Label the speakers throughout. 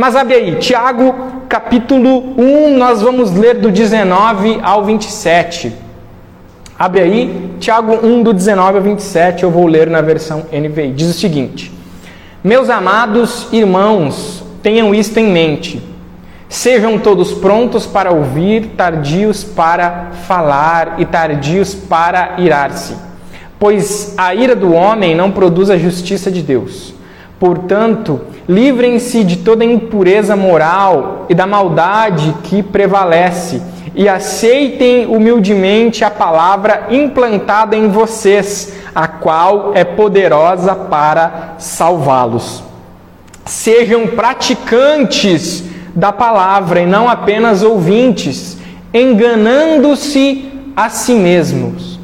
Speaker 1: Mas abre aí, Tiago capítulo 1, nós vamos ler do 19 ao 27. Abre aí, Tiago 1, do 19 ao 27, eu vou ler na versão NVI. Diz o seguinte: Meus amados irmãos, tenham isto em mente. Sejam todos prontos para ouvir, tardios para falar e tardios para irar-se. Pois a ira do homem não produz a justiça de Deus. Portanto, livrem-se de toda impureza moral e da maldade que prevalece e aceitem humildemente a palavra implantada em vocês, a qual é poderosa para salvá-los. Sejam praticantes da palavra e não apenas ouvintes, enganando-se a si mesmos.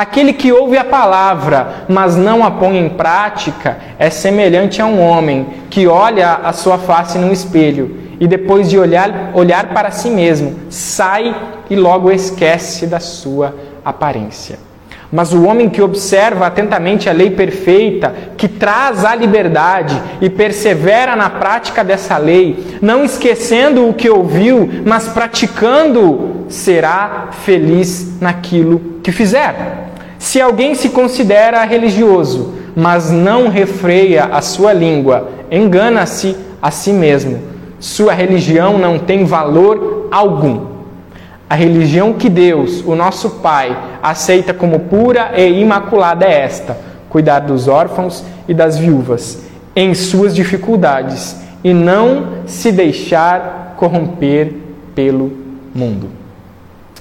Speaker 1: Aquele que ouve a palavra, mas não a põe em prática, é semelhante a um homem que olha a sua face no espelho e depois de olhar, olhar para si mesmo, sai e logo esquece da sua aparência. Mas o homem que observa atentamente a lei perfeita, que traz a liberdade e persevera na prática dessa lei, não esquecendo o que ouviu, mas praticando, será feliz naquilo que fizer. Se alguém se considera religioso, mas não refreia a sua língua, engana-se a si mesmo sua religião não tem valor algum. A religião que Deus, o nosso Pai, aceita como pura e imaculada é esta: cuidar dos órfãos e das viúvas em suas dificuldades e não se deixar corromper pelo mundo.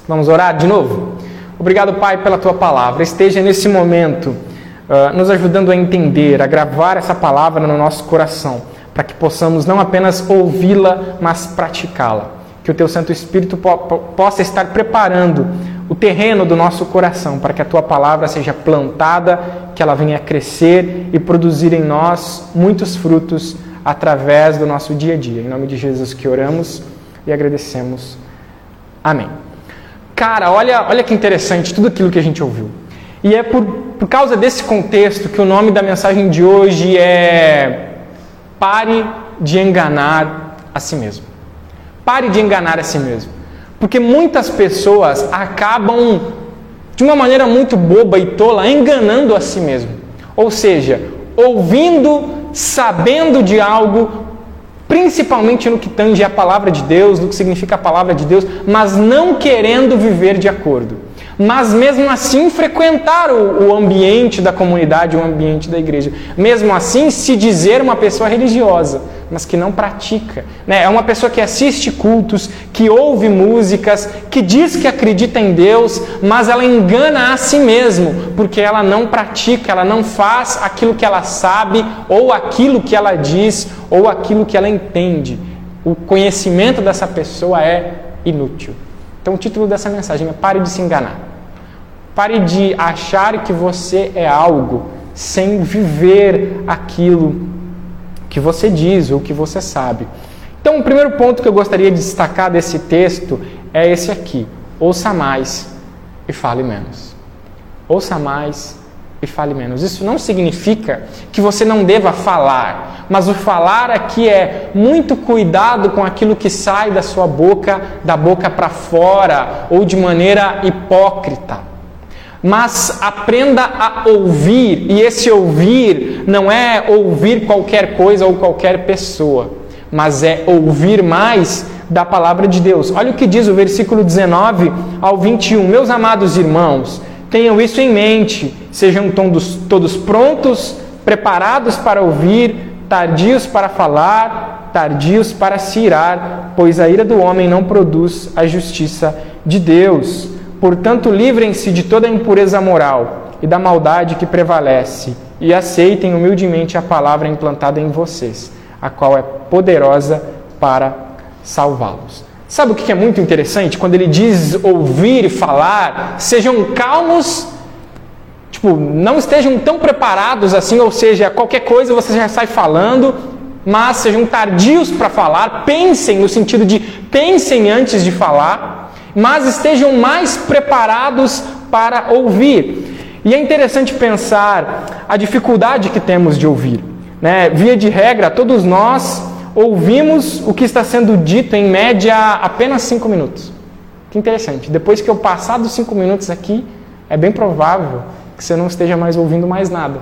Speaker 1: Vamos orar de novo? Obrigado, Pai, pela tua palavra. Esteja nesse momento uh, nos ajudando a entender, a gravar essa palavra no nosso coração para que possamos não apenas ouvi-la, mas praticá-la. Que o Teu Santo Espírito po possa estar preparando o terreno do nosso coração para que a Tua palavra seja plantada, que ela venha crescer e produzir em nós muitos frutos através do nosso dia a dia. Em nome de Jesus que oramos e agradecemos. Amém. Cara, olha, olha que interessante tudo aquilo que a gente ouviu. E é por, por causa desse contexto que o nome da mensagem de hoje é Pare de enganar a si mesmo. Pare de enganar a si mesmo. Porque muitas pessoas acabam, de uma maneira muito boba e tola, enganando a si mesmo. Ou seja, ouvindo, sabendo de algo, principalmente no que tange a palavra de Deus, no que significa a palavra de Deus, mas não querendo viver de acordo mas mesmo assim frequentar o, o ambiente da comunidade, o ambiente da igreja. Mesmo assim, se dizer uma pessoa religiosa, mas que não pratica. Né? É uma pessoa que assiste cultos, que ouve músicas, que diz que acredita em Deus, mas ela engana a si mesmo, porque ela não pratica, ela não faz aquilo que ela sabe, ou aquilo que ela diz, ou aquilo que ela entende. O conhecimento dessa pessoa é inútil. Então, o título dessa mensagem é Pare de se enganar. Pare de achar que você é algo sem viver aquilo que você diz ou que você sabe. Então, o primeiro ponto que eu gostaria de destacar desse texto é esse aqui: ouça mais e fale menos. Ouça mais e fale menos. Isso não significa que você não deva falar, mas o falar aqui é muito cuidado com aquilo que sai da sua boca, da boca para fora ou de maneira hipócrita mas aprenda a ouvir, e esse ouvir não é ouvir qualquer coisa ou qualquer pessoa, mas é ouvir mais da palavra de Deus. Olha o que diz o versículo 19 ao 21. Meus amados irmãos, tenham isso em mente, sejam todos, todos prontos, preparados para ouvir, tardios para falar, tardios para se irar, pois a ira do homem não produz a justiça de Deus. Portanto, livrem-se de toda impureza moral e da maldade que prevalece, e aceitem humildemente a palavra implantada em vocês, a qual é poderosa para salvá-los. Sabe o que é muito interessante? Quando ele diz ouvir e falar, sejam calmos, tipo, não estejam tão preparados assim, ou seja, qualquer coisa você já sai falando, mas sejam tardios para falar, pensem no sentido de pensem antes de falar mas estejam mais preparados para ouvir. E é interessante pensar a dificuldade que temos de ouvir. Né? Via de regra, todos nós ouvimos o que está sendo dito em média apenas cinco minutos. Que interessante. Depois que eu passar dos cinco minutos aqui, é bem provável que você não esteja mais ouvindo mais nada.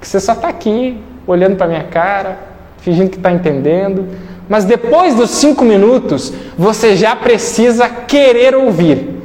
Speaker 1: Que você só está aqui, olhando para minha cara, fingindo que está entendendo. Mas depois dos cinco minutos, você já precisa querer ouvir.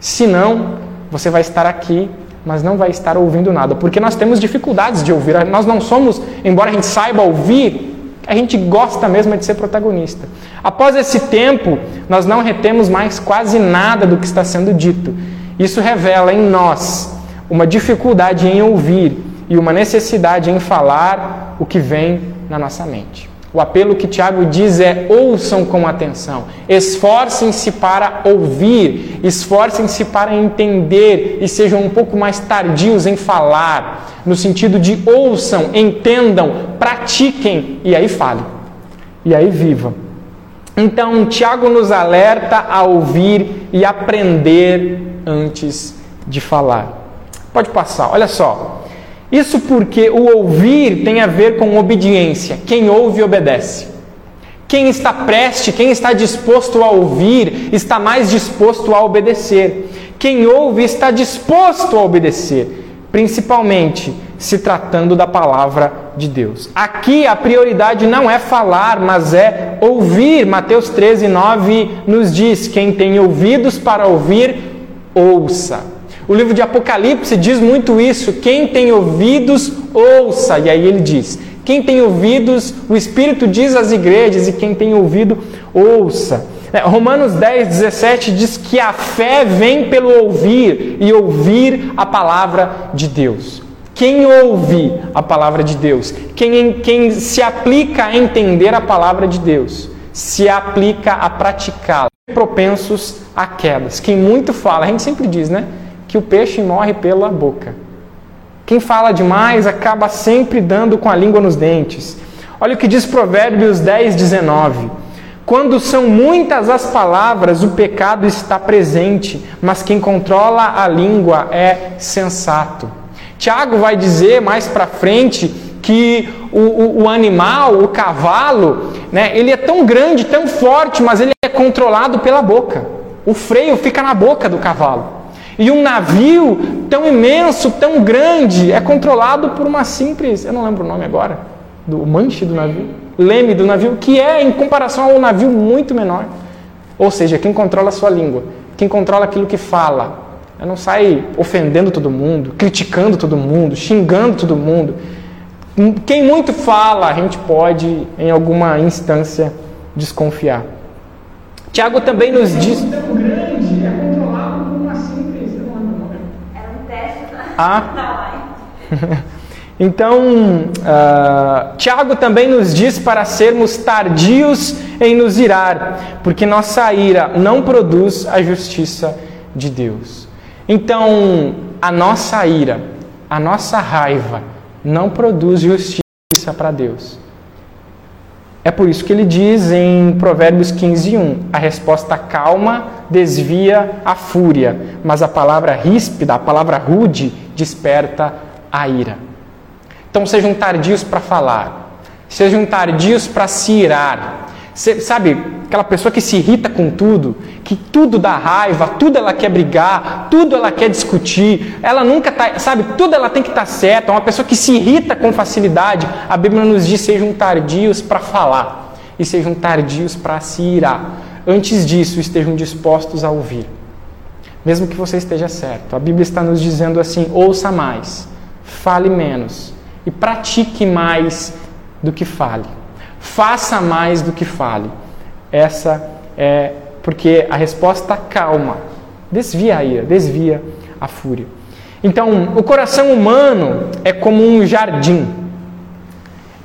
Speaker 1: Senão, você vai estar aqui, mas não vai estar ouvindo nada. Porque nós temos dificuldades de ouvir. Nós não somos, embora a gente saiba ouvir, a gente gosta mesmo de ser protagonista. Após esse tempo, nós não retemos mais quase nada do que está sendo dito. Isso revela em nós uma dificuldade em ouvir e uma necessidade em falar o que vem na nossa mente. O apelo que Tiago diz é: ouçam com atenção, esforcem-se para ouvir, esforcem-se para entender e sejam um pouco mais tardios em falar, no sentido de ouçam, entendam, pratiquem e aí falem, e aí vivam. Então, Tiago nos alerta a ouvir e aprender antes de falar. Pode passar, olha só. Isso porque o ouvir tem a ver com obediência. Quem ouve, obedece. Quem está preste, quem está disposto a ouvir, está mais disposto a obedecer. Quem ouve está disposto a obedecer, principalmente se tratando da palavra de Deus. Aqui a prioridade não é falar, mas é ouvir. Mateus 13, 9 nos diz: quem tem ouvidos para ouvir, ouça. O livro de Apocalipse diz muito isso. Quem tem ouvidos, ouça. E aí ele diz: quem tem ouvidos, o Espírito diz às igrejas, e quem tem ouvido, ouça. É, Romanos 10, 17 diz que a fé vem pelo ouvir e ouvir a palavra de Deus. Quem ouve a palavra de Deus, quem, quem se aplica a entender a palavra de Deus, se aplica a praticá-la, propensos a quedas. Quem muito fala, a gente sempre diz, né? Que o peixe morre pela boca. Quem fala demais acaba sempre dando com a língua nos dentes. Olha o que diz Provérbios 10, 19. Quando são muitas as palavras, o pecado está presente, mas quem controla a língua é sensato. Tiago vai dizer mais para frente que o, o, o, animal, o cavalo, né, ele é tão grande, tão forte, mas ele é controlado pela boca. O freio fica na boca do cavalo. E um navio tão imenso, tão grande, é controlado por uma simples, eu não lembro o nome agora, do manche do navio, leme do navio, que é em comparação a um navio muito menor. Ou seja, quem controla a sua língua, quem controla aquilo que fala, não sai ofendendo todo mundo, criticando todo mundo, xingando todo mundo. Quem muito fala, a gente pode, em alguma instância, desconfiar. Tiago também nos diz. Ah. Então, uh, Tiago também nos diz para sermos tardios em nos irar, porque nossa ira não produz a justiça de Deus. Então, a nossa ira, a nossa raiva, não produz justiça para Deus. É por isso que ele diz em Provérbios 15, 1: a resposta calma desvia a fúria, mas a palavra ríspida, a palavra rude, desperta a ira. Então sejam tardios para falar, sejam tardios para se irar. Sabe, aquela pessoa que se irrita com tudo, que tudo dá raiva, tudo ela quer brigar, tudo ela quer discutir, ela nunca tá, sabe, tudo ela tem que estar tá certa, é uma pessoa que se irrita com facilidade. A Bíblia nos diz: sejam tardios para falar e sejam tardios para se irar. Antes disso, estejam dispostos a ouvir mesmo que você esteja certo. A Bíblia está nos dizendo assim: ouça mais, fale menos e pratique mais do que fale. Faça mais do que fale. Essa é porque a resposta calma desvia a ira, desvia a fúria. Então, o coração humano é como um jardim.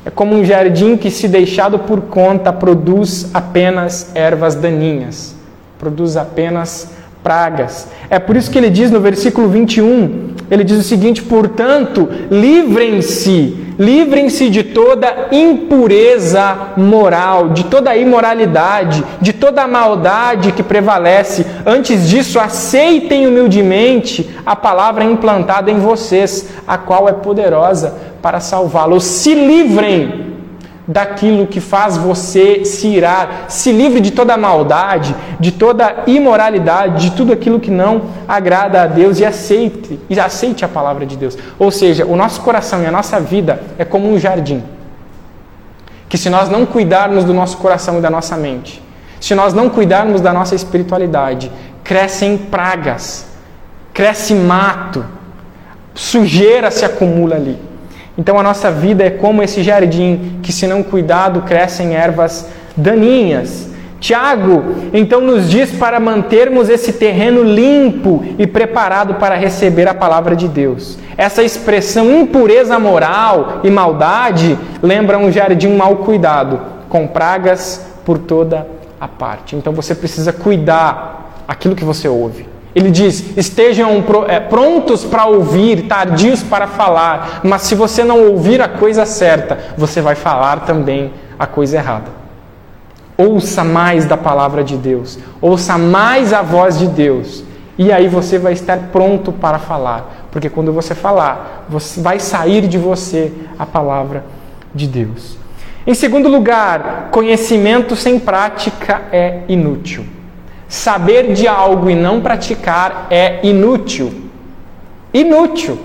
Speaker 1: É como um jardim que, se deixado por conta, produz apenas ervas daninhas, produz apenas pragas. É por isso que ele diz no versículo 21, ele diz o seguinte: portanto, livrem-se, livrem-se de toda impureza moral, de toda imoralidade, de toda maldade que prevalece. Antes disso, aceitem humildemente a palavra implantada em vocês, a qual é poderosa para salvá-los. Se livrem daquilo que faz você se irar, se livre de toda maldade, de toda imoralidade, de tudo aquilo que não agrada a Deus e aceite, e aceite a palavra de Deus. Ou seja, o nosso coração e a nossa vida é como um jardim. Que se nós não cuidarmos do nosso coração e da nossa mente, se nós não cuidarmos da nossa espiritualidade, crescem pragas, cresce mato, sujeira se acumula ali. Então a nossa vida é como esse jardim que, se não cuidado, crescem ervas daninhas. Tiago então nos diz para mantermos esse terreno limpo e preparado para receber a palavra de Deus. Essa expressão impureza moral e maldade lembra um jardim mal cuidado, com pragas por toda a parte. Então você precisa cuidar aquilo que você ouve. Ele diz: estejam é, prontos para ouvir, tardios para falar, mas se você não ouvir a coisa certa, você vai falar também a coisa errada. Ouça mais da palavra de Deus, ouça mais a voz de Deus, e aí você vai estar pronto para falar, porque quando você falar, você vai sair de você a palavra de Deus. Em segundo lugar, conhecimento sem prática é inútil. Saber de algo e não praticar é inútil. Inútil.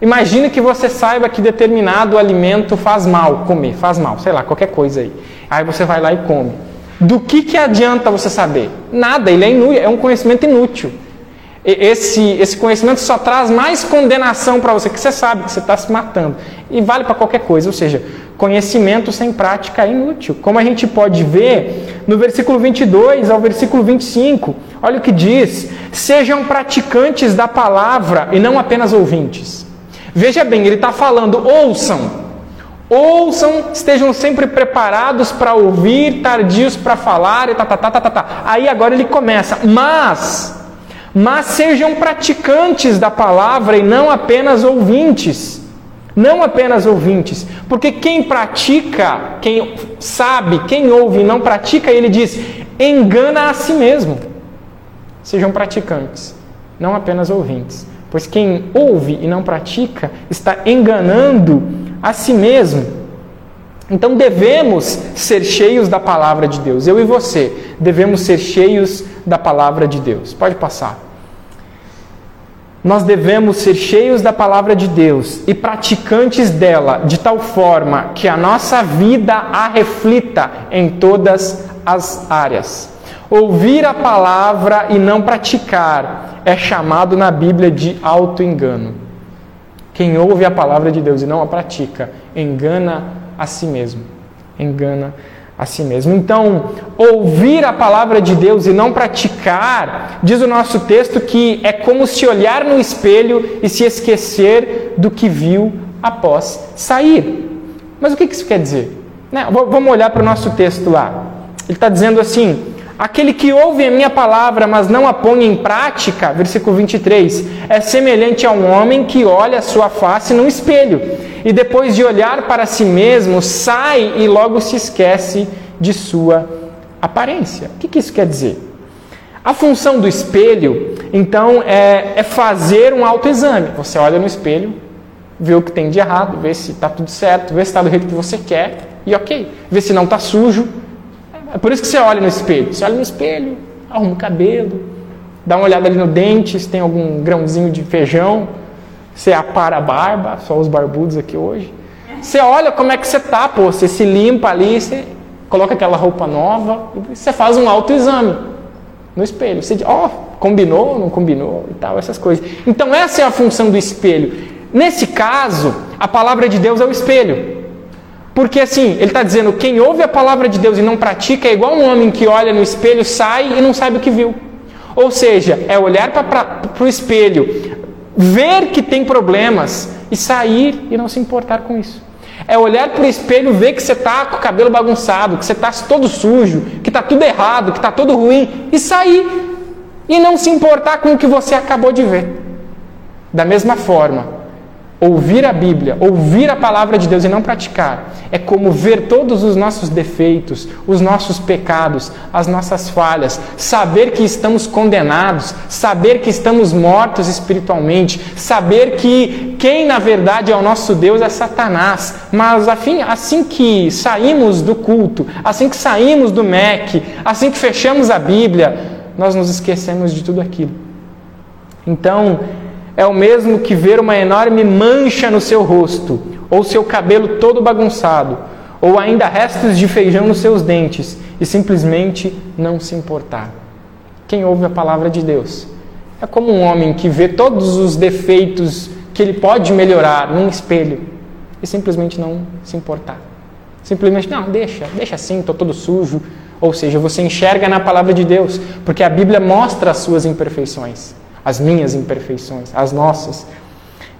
Speaker 1: Imagine que você saiba que determinado alimento faz mal, comer, faz mal, sei lá, qualquer coisa aí. Aí você vai lá e come. Do que, que adianta você saber? Nada, ele é inútil, é um conhecimento inútil. Esse, esse conhecimento só traz mais condenação para você, que você sabe que você está se matando. E vale para qualquer coisa, ou seja, conhecimento sem prática é inútil. Como a gente pode ver no versículo 22 ao versículo 25, olha o que diz: Sejam praticantes da palavra e não apenas ouvintes. Veja bem, ele está falando, ouçam. Ouçam, estejam sempre preparados para ouvir, tardios para falar, e tá, tá, tá, tá, tá, tá. Aí agora ele começa, mas, mas sejam praticantes da palavra e não apenas ouvintes não apenas ouvintes, porque quem pratica, quem sabe, quem ouve e não pratica, ele diz, engana a si mesmo. Sejam praticantes, não apenas ouvintes, pois quem ouve e não pratica está enganando a si mesmo. Então devemos ser cheios da palavra de Deus. Eu e você devemos ser cheios da palavra de Deus. Pode passar nós devemos ser cheios da palavra de Deus e praticantes dela de tal forma que a nossa vida a reflita em todas as áreas. Ouvir a palavra e não praticar é chamado na Bíblia de auto-engano. Quem ouve a palavra de Deus e não a pratica, engana a si mesmo. Engana a a si mesmo. Então, ouvir a palavra de Deus e não praticar, diz o nosso texto que é como se olhar no espelho e se esquecer do que viu após sair. Mas o que isso quer dizer? Né? Vamos olhar para o nosso texto lá. Ele está dizendo assim: Aquele que ouve a minha palavra, mas não a põe em prática, versículo 23, é semelhante a um homem que olha a sua face no espelho e depois de olhar para si mesmo, sai e logo se esquece de sua aparência. O que, que isso quer dizer? A função do espelho, então, é, é fazer um autoexame. Você olha no espelho, vê o que tem de errado, vê se está tudo certo, vê se está do jeito que você quer e ok. Vê se não está sujo, é por isso que você olha no espelho. Você olha no espelho, arruma o cabelo, dá uma olhada ali no dente, se tem algum grãozinho de feijão. Você apara a barba, só os barbudos aqui hoje. Você olha como é que você tá, pô. Você se limpa ali, você coloca aquela roupa nova você faz um autoexame no espelho. Você diz, ó, oh, combinou, não combinou e tal, essas coisas. Então essa é a função do espelho. Nesse caso, a palavra de Deus é o espelho. Porque assim, ele está dizendo: quem ouve a palavra de Deus e não pratica é igual um homem que olha no espelho, sai e não sabe o que viu. Ou seja, é olhar para o espelho, ver que tem problemas e sair e não se importar com isso. É olhar para o espelho, ver que você está com o cabelo bagunçado, que você está todo sujo, que está tudo errado, que está tudo ruim, e sair e não se importar com o que você acabou de ver. Da mesma forma, Ouvir a Bíblia, ouvir a palavra de Deus e não praticar, é como ver todos os nossos defeitos, os nossos pecados, as nossas falhas, saber que estamos condenados, saber que estamos mortos espiritualmente, saber que quem na verdade é o nosso Deus é Satanás. Mas assim que saímos do culto, assim que saímos do MEC, assim que fechamos a Bíblia, nós nos esquecemos de tudo aquilo. Então, é o mesmo que ver uma enorme mancha no seu rosto, ou seu cabelo todo bagunçado, ou ainda restos de feijão nos seus dentes, e simplesmente não se importar. Quem ouve a palavra de Deus é como um homem que vê todos os defeitos que ele pode melhorar num espelho e simplesmente não se importar. Simplesmente, não, deixa, deixa assim, estou todo sujo. Ou seja, você enxerga na palavra de Deus, porque a Bíblia mostra as suas imperfeições as minhas imperfeições, as nossas.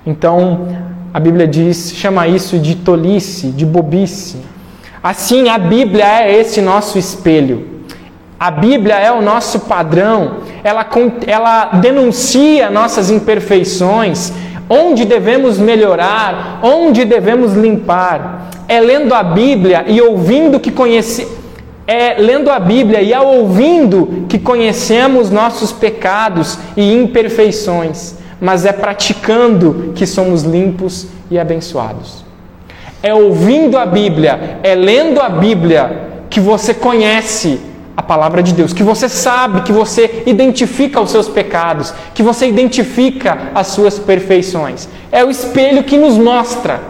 Speaker 1: Então, a Bíblia diz, chama isso de tolice, de bobice. Assim, a Bíblia é esse nosso espelho. A Bíblia é o nosso padrão, ela, ela denuncia nossas imperfeições, onde devemos melhorar, onde devemos limpar. É lendo a Bíblia e ouvindo que conhece, é lendo a Bíblia e ao ouvindo que conhecemos nossos pecados e imperfeições, mas é praticando que somos limpos e abençoados. É ouvindo a Bíblia, é lendo a Bíblia que você conhece a palavra de Deus, que você sabe, que você identifica os seus pecados, que você identifica as suas perfeições. É o espelho que nos mostra,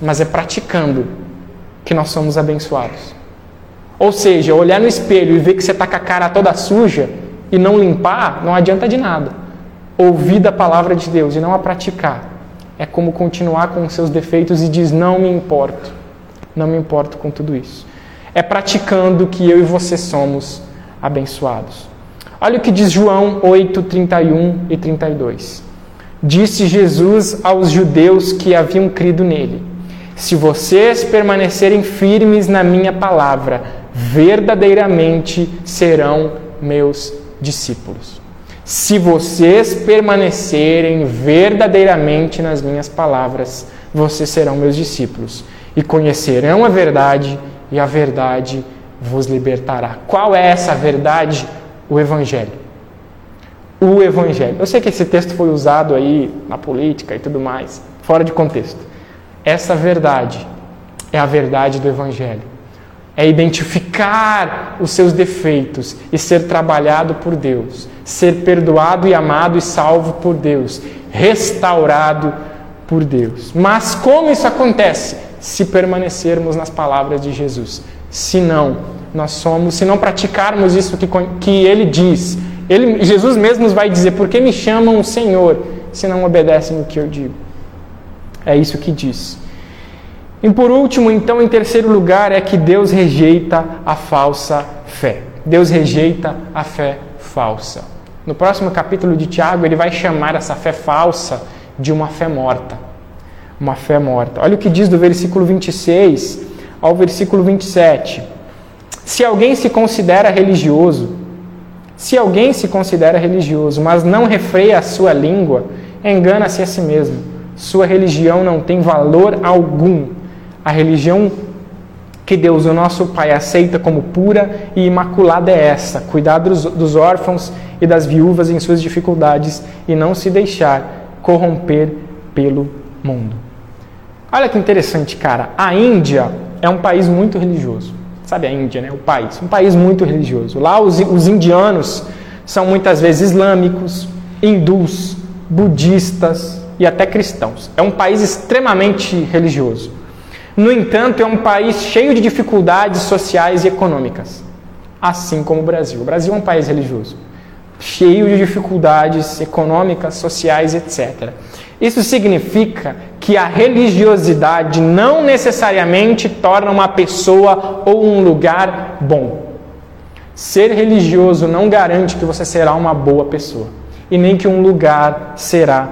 Speaker 1: mas é praticando que nós somos abençoados. Ou seja, olhar no espelho e ver que você está com a cara toda suja e não limpar, não adianta de nada. Ouvir da palavra de Deus e não a praticar é como continuar com os seus defeitos e diz: Não me importo, não me importo com tudo isso. É praticando que eu e você somos abençoados. Olha o que diz João 8, 31 e 32. Disse Jesus aos judeus que haviam crido nele: Se vocês permanecerem firmes na minha palavra, verdadeiramente serão meus discípulos. Se vocês permanecerem verdadeiramente nas minhas palavras, vocês serão meus discípulos e conhecerão a verdade, e a verdade vos libertará. Qual é essa verdade? O Evangelho. O Evangelho. Eu sei que esse texto foi usado aí na política e tudo mais, fora de contexto. Essa verdade é a verdade do Evangelho é identificar os seus defeitos e ser trabalhado por Deus, ser perdoado e amado e salvo por Deus, restaurado por Deus. Mas como isso acontece? Se permanecermos nas palavras de Jesus. Se não, nós somos, se não praticarmos isso que, que ele diz, ele, Jesus mesmo vai dizer: por que me chamam Senhor se não obedecem o que eu digo? É isso que diz. E por último, então, em terceiro lugar, é que Deus rejeita a falsa fé. Deus rejeita a fé falsa. No próximo capítulo de Tiago, ele vai chamar essa fé falsa de uma fé morta. Uma fé morta. Olha o que diz do versículo 26 ao versículo 27. Se alguém se considera religioso, se alguém se considera religioso, mas não refreia a sua língua, engana-se a si mesmo. Sua religião não tem valor algum a religião que Deus, o nosso Pai, aceita como pura e imaculada é essa: cuidar dos, dos órfãos e das viúvas em suas dificuldades e não se deixar corromper pelo mundo. Olha que interessante, cara. A Índia é um país muito religioso. Sabe a Índia, né? O país. Um país muito religioso. Lá os, os indianos são muitas vezes islâmicos, hindus, budistas e até cristãos. É um país extremamente religioso. No entanto, é um país cheio de dificuldades sociais e econômicas, assim como o Brasil. O Brasil é um país religioso, cheio de dificuldades econômicas, sociais, etc. Isso significa que a religiosidade não necessariamente torna uma pessoa ou um lugar bom. Ser religioso não garante que você será uma boa pessoa e nem que um lugar será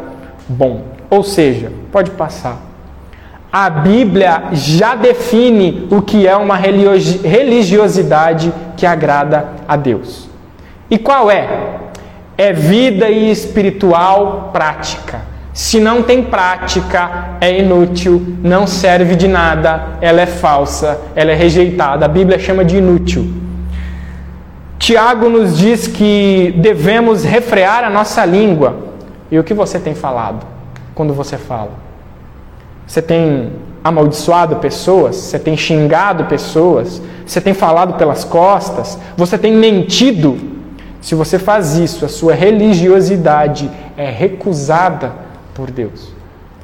Speaker 1: bom. Ou seja, pode passar a Bíblia já define o que é uma religiosidade que agrada a Deus. E qual é? É vida espiritual prática, Se não tem prática, é inútil, não serve de nada, ela é falsa, ela é rejeitada. A Bíblia chama de inútil. Tiago nos diz que devemos refrear a nossa língua. E o que você tem falado quando você fala? Você tem amaldiçoado pessoas? Você tem xingado pessoas? Você tem falado pelas costas? Você tem mentido? Se você faz isso, a sua religiosidade é recusada por Deus.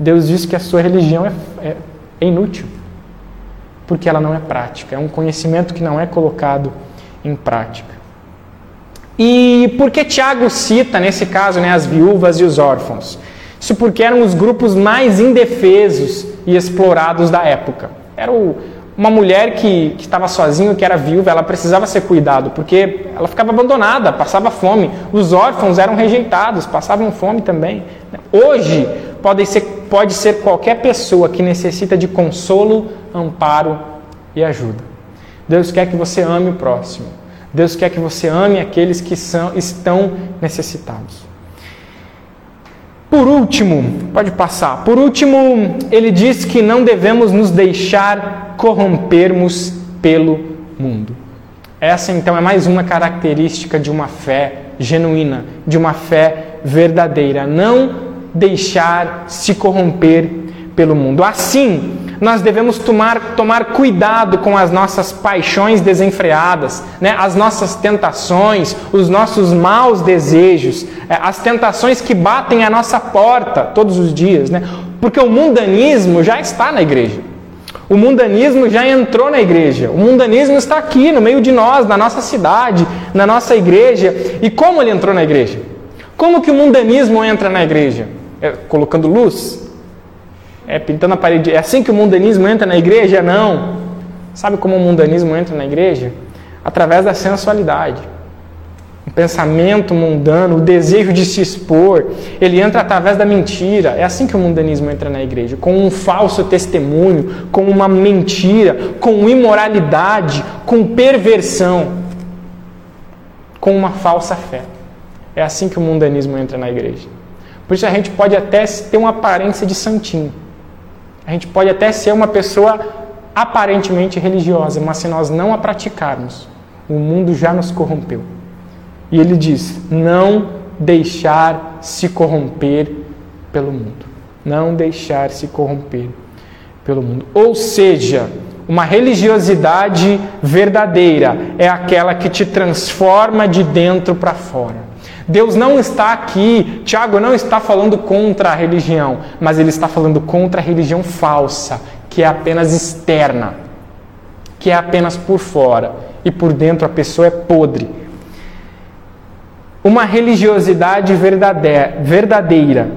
Speaker 1: Deus diz que a sua religião é, é, é inútil, porque ela não é prática, é um conhecimento que não é colocado em prática. E por que Tiago cita, nesse caso, né, as viúvas e os órfãos? Isso porque eram os grupos mais indefesos e explorados da época. Era o, uma mulher que, estava sozinha, que era viúva, ela precisava ser cuidado, porque ela ficava abandonada, passava fome. Os órfãos eram rejeitados, passavam fome também. Hoje, pode ser, pode ser qualquer pessoa que necessita de consolo, amparo e ajuda. Deus quer que você ame o próximo. Deus quer que você ame aqueles que são, estão necessitados. Por último, pode passar. Por último, ele diz que não devemos nos deixar corrompermos pelo mundo. Essa então é mais uma característica de uma fé genuína, de uma fé verdadeira. Não deixar se corromper pelo mundo. Assim, nós devemos tomar, tomar cuidado com as nossas paixões desenfreadas, né? as nossas tentações, os nossos maus desejos, é, as tentações que batem à nossa porta todos os dias. Né? Porque o mundanismo já está na igreja. O mundanismo já entrou na igreja. O mundanismo está aqui, no meio de nós, na nossa cidade, na nossa igreja. E como ele entrou na igreja? Como que o mundanismo entra na igreja? É, colocando luz? É, pintando a parede. É assim que o mundanismo entra na igreja? Não. Sabe como o mundanismo entra na igreja? Através da sensualidade. O pensamento mundano, o desejo de se expor, ele entra através da mentira. É assim que o mundanismo entra na igreja, com um falso testemunho, com uma mentira, com imoralidade, com perversão, com uma falsa fé. É assim que o mundanismo entra na igreja. Por isso a gente pode até ter uma aparência de santinho. A gente pode até ser uma pessoa aparentemente religiosa, mas se nós não a praticarmos, o mundo já nos corrompeu. E ele diz: não deixar se corromper pelo mundo. Não deixar se corromper pelo mundo. Ou seja, uma religiosidade verdadeira é aquela que te transforma de dentro para fora. Deus não está aqui, Tiago não está falando contra a religião, mas ele está falando contra a religião falsa, que é apenas externa, que é apenas por fora e por dentro a pessoa é podre. Uma religiosidade verdadeira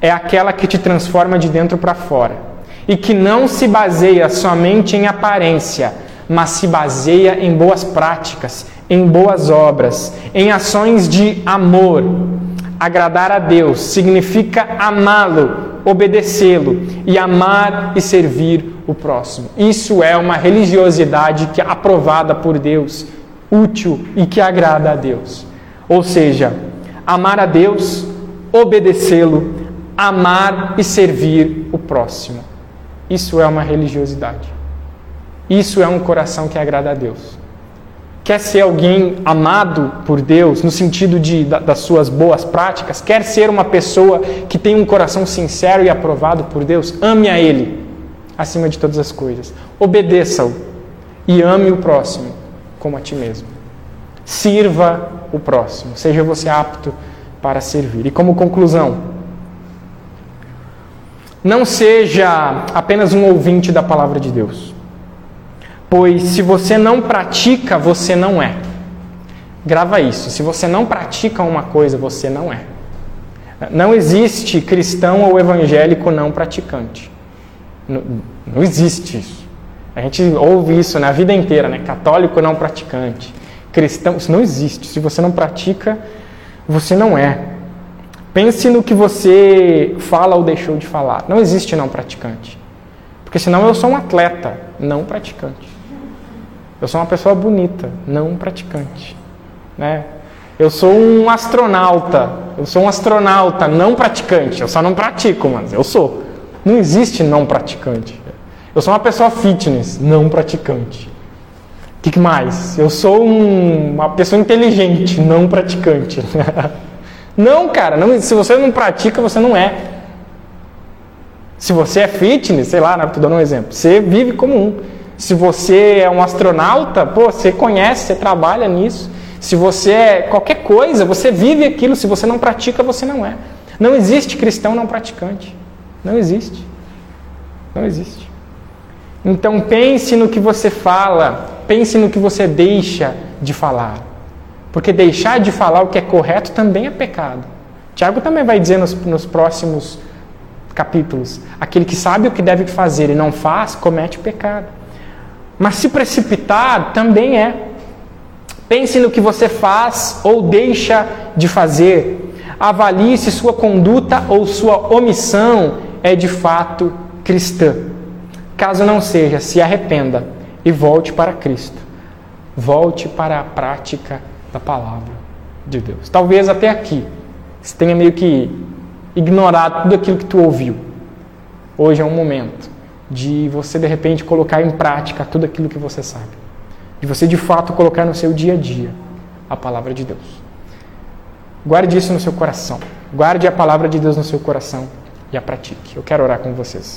Speaker 1: é aquela que te transforma de dentro para fora e que não se baseia somente em aparência, mas se baseia em boas práticas, em boas obras, em ações de amor. Agradar a Deus significa amá-lo, obedecê-lo e amar e servir o próximo. Isso é uma religiosidade que é aprovada por Deus, útil e que agrada a Deus. Ou seja, amar a Deus, obedecê-lo, amar e servir o próximo. Isso é uma religiosidade. Isso é um coração que agrada a Deus. Quer ser alguém amado por Deus, no sentido de, das suas boas práticas? Quer ser uma pessoa que tem um coração sincero e aprovado por Deus? Ame a Ele acima de todas as coisas. Obedeça-o e ame o próximo como a ti mesmo. Sirva o próximo, seja você apto para servir. E como conclusão, não seja apenas um ouvinte da palavra de Deus. Pois se você não pratica, você não é. Grava isso. Se você não pratica uma coisa, você não é. Não existe cristão ou evangélico não praticante. Não, não existe isso. A gente ouve isso na vida inteira, né? Católico não praticante. Cristão, isso não existe. Se você não pratica, você não é. Pense no que você fala ou deixou de falar. Não existe não praticante. Porque senão eu sou um atleta não praticante. Eu sou uma pessoa bonita, não praticante. Né? Eu sou um astronauta. Eu sou um astronauta não praticante. Eu só não pratico, mas eu sou. Não existe não praticante. Eu sou uma pessoa fitness, não praticante. O que mais? Eu sou um, uma pessoa inteligente, não praticante. não, cara, não, se você não pratica, você não é. Se você é fitness, sei lá, estou dando um exemplo, você vive como um. Se você é um astronauta, pô, você conhece, você trabalha nisso. Se você é qualquer coisa, você vive aquilo. Se você não pratica, você não é. Não existe cristão não praticante. Não existe. Não existe. Então pense no que você fala, pense no que você deixa de falar. Porque deixar de falar o que é correto também é pecado. Tiago também vai dizer nos, nos próximos capítulos: aquele que sabe o que deve fazer e não faz, comete pecado. Mas se precipitar também é. Pense no que você faz ou deixa de fazer. Avalie se sua conduta ou sua omissão é de fato cristã. Caso não seja, se arrependa e volte para Cristo. Volte para a prática da palavra de Deus. Talvez até aqui você tenha meio que ignorado tudo aquilo que tu ouviu. Hoje é um momento de você de repente colocar em prática tudo aquilo que você sabe. De você de fato colocar no seu dia a dia a palavra de Deus. Guarde isso no seu coração. Guarde a palavra de Deus no seu coração e a pratique. Eu quero orar com vocês.